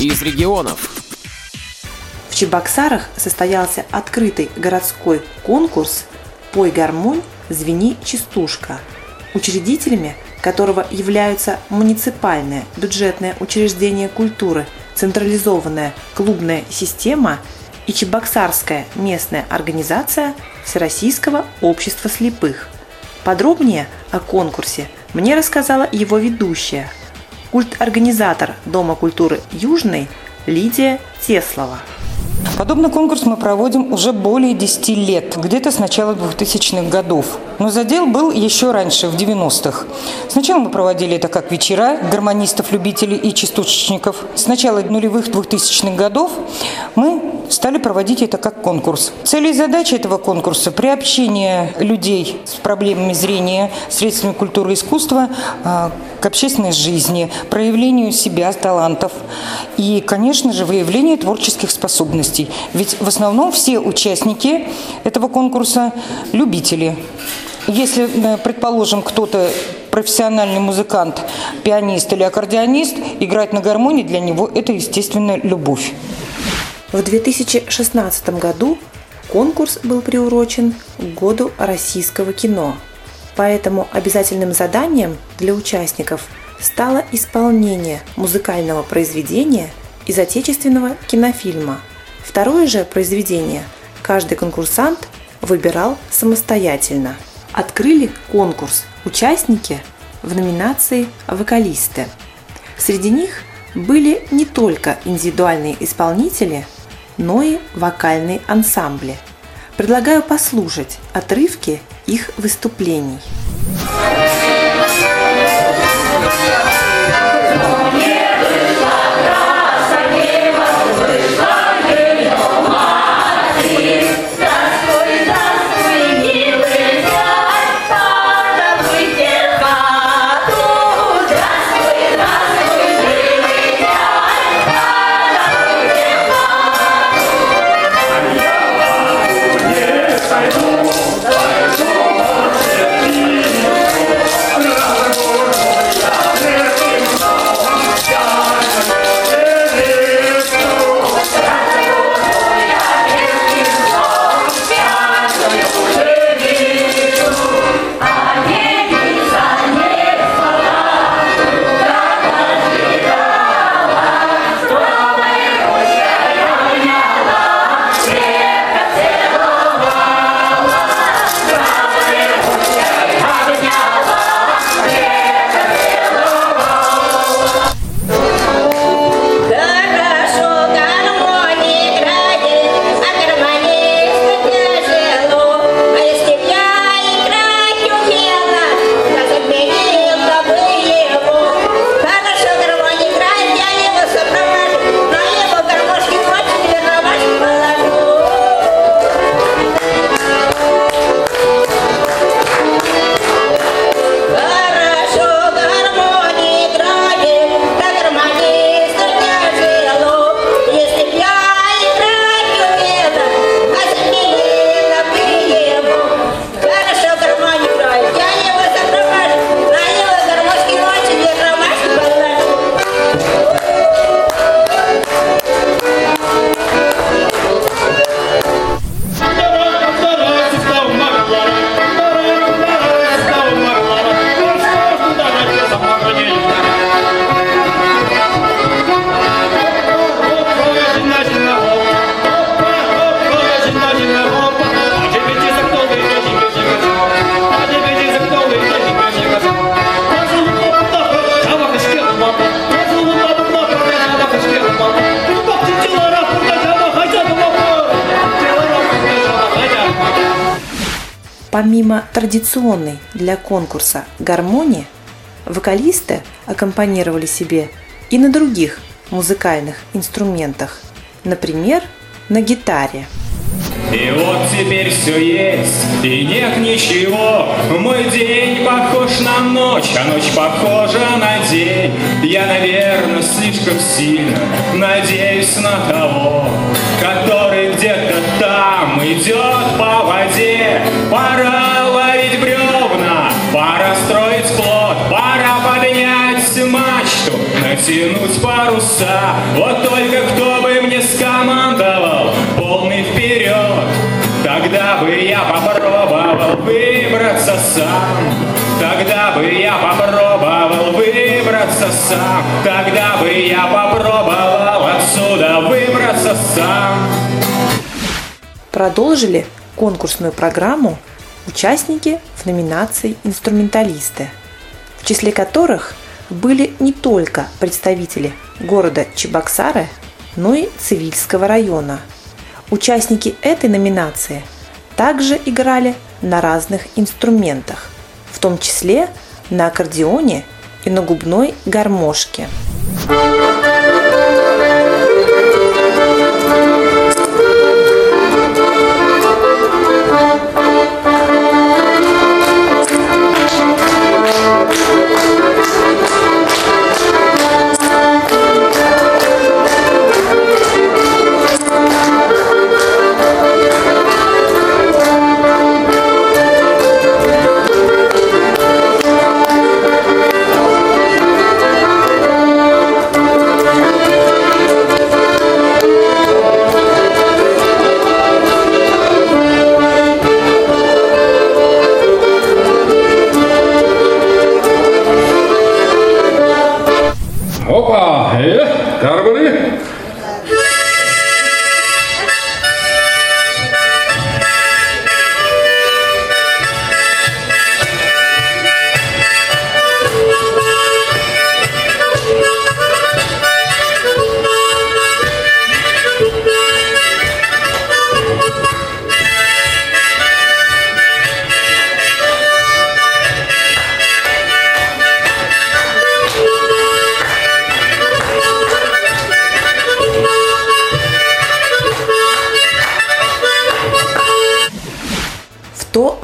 из регионов. В Чебоксарах состоялся открытый городской конкурс «Пой гармонь, звени частушка», учредителями которого являются муниципальное бюджетное учреждение культуры, централизованная клубная система и Чебоксарская местная организация Всероссийского общества слепых. Подробнее о конкурсе мне рассказала его ведущая, культ-организатор Дома культуры Южный Лидия Теслова. Подобный конкурс мы проводим уже более 10 лет, где-то с начала 2000-х годов. Но задел был еще раньше, в 90-х. Сначала мы проводили это как вечера гармонистов, любителей и частушечников. С начала нулевых 2000-х годов мы стали проводить это как конкурс. Цели и задачи этого конкурса – приобщение людей с проблемами зрения, средствами культуры и искусства а, к общественной жизни, проявлению себя, талантов и, конечно же, выявление творческих способностей. Ведь в основном все участники этого конкурса – любители. Если, э, предположим, кто-то профессиональный музыкант, пианист или аккордеонист, играть на гармонии для него – это, естественно, любовь. В 2016 году конкурс был приурочен к году российского кино. Поэтому обязательным заданием для участников стало исполнение музыкального произведения из отечественного кинофильма. Второе же произведение каждый конкурсант выбирал самостоятельно – открыли конкурс участники в номинации «Вокалисты». Среди них были не только индивидуальные исполнители, но и вокальные ансамбли. Предлагаю послушать отрывки их выступлений. Помимо традиционной для конкурса гармонии, вокалисты аккомпанировали себе и на других музыкальных инструментах, например, на гитаре. И вот теперь все есть, и нет ничего. Мой день похож на ночь, а ночь похожа на день. Я, наверное, слишком сильно надеюсь на того, который где-то там идет по воде. Пора ловить бревна, пора строить плод, пора поднять мачту, натянуть паруса. Вот только кто бы мне скомандовал полный вперед, тогда бы я попробовал выбраться сам. Тогда бы я попробовал выбраться сам. Тогда бы я попробовал отсюда выбраться сам. Продолжили конкурсную программу участники в номинации «Инструменталисты», в числе которых были не только представители города Чебоксары, но и Цивильского района. Участники этой номинации также играли на разных инструментах, в том числе на аккордеоне и на губной гармошке.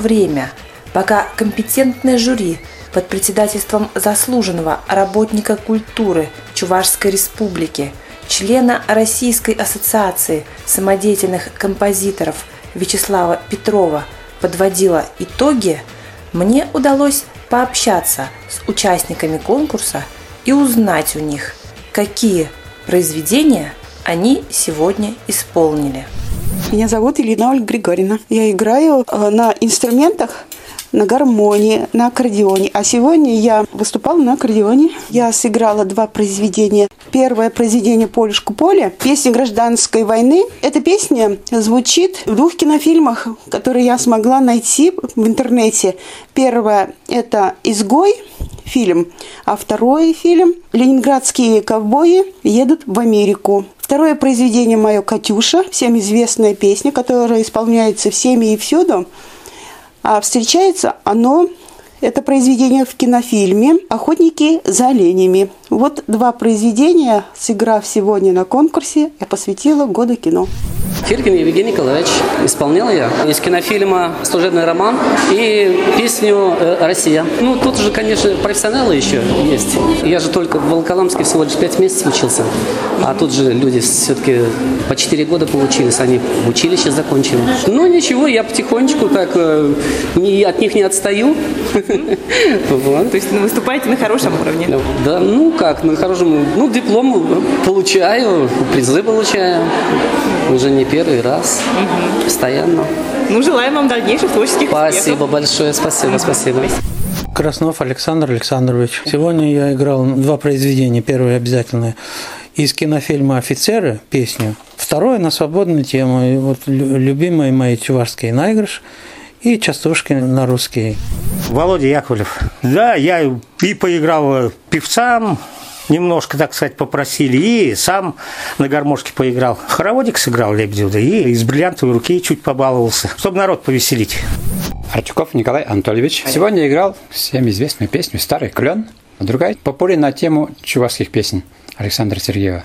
Время, пока компетентное жюри под председательством заслуженного работника культуры Чувашской республики, члена Российской ассоциации самодеятельных композиторов Вячеслава Петрова подводила итоги, мне удалось пообщаться с участниками конкурса и узнать у них, какие произведения они сегодня исполнили. Меня зовут Елена Ольга Григорьевна. Я играю э, на инструментах, на гармонии, на аккордеоне. А сегодня я выступала на аккордеоне. Я сыграла два произведения. Первое произведение «Полюшку поле», песня гражданской войны. Эта песня звучит в двух кинофильмах, которые я смогла найти в интернете. Первое – это «Изгой», фильм, а второй фильм «Ленинградские ковбои едут в Америку». Второе произведение мое «Катюша», всем известная песня, которая исполняется всеми и всюду. А встречается оно, это произведение в кинофильме «Охотники за оленями». Вот два произведения, сыграв сегодня на конкурсе, я посвятила году кино. Фиркин Евгений Николаевич. Исполнял я из кинофильма «Служебный роман» и песню э, «Россия». Ну, тут же, конечно, профессионалы еще есть. Я же только в Волоколамске всего лишь пять месяцев учился. А тут же люди все-таки по четыре года получились. Они в училище закончили. Ну, ничего, я потихонечку так э, не, от них не отстаю. То есть ну, выступаете на хорошем уровне. Да, ну как, на хорошем, ну диплом получаю, призы получаю. Уже не первый раз, постоянно. Ну, желаем вам дальнейших творческих Спасибо успехов. большое, спасибо, спасибо. Краснов Александр Александрович. Сегодня я играл два произведения. Первое обязательно из кинофильма «Офицеры» песню. Второе на свободную тему. И вот лю- любимые мои чувашские наигрыш и частушки на русский. Володя Яковлев. Да, я и поиграл певцам, немножко, так сказать, попросили, и сам на гармошке поиграл. Хороводик сыграл Лебедева, и из бриллиантовой руки чуть побаловался, чтобы народ повеселить. Артюков Николай Анатольевич. Сегодня играл всем известную песню «Старый клен», а другая попури на тему чувашских песен Александра Сергеева.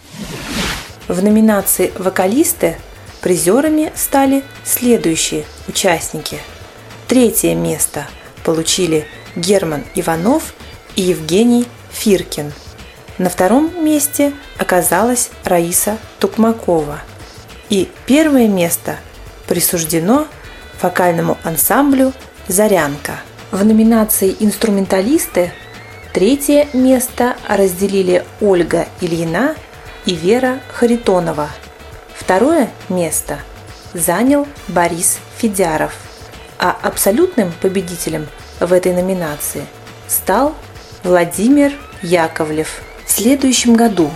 В номинации «Вокалисты» призерами стали следующие участники. Третье место получили Герман Иванов и Евгений Фиркин. На втором месте оказалась Раиса Тукмакова. И первое место присуждено вокальному ансамблю «Зарянка». В номинации «Инструменталисты» Третье место разделили Ольга Ильина и Вера Харитонова. Второе место занял Борис Федяров. А абсолютным победителем в этой номинации стал Владимир Яковлев. Следующем году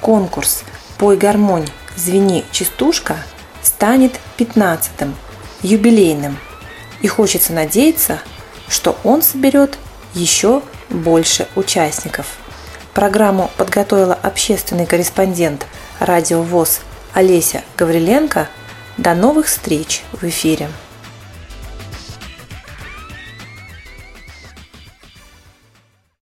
конкурс «Пой гармонь, звени частушка» станет 15-м, юбилейным. И хочется надеяться, что он соберет еще больше участников. Программу подготовила общественный корреспондент радио ВОЗ Олеся Гавриленко. До новых встреч в эфире.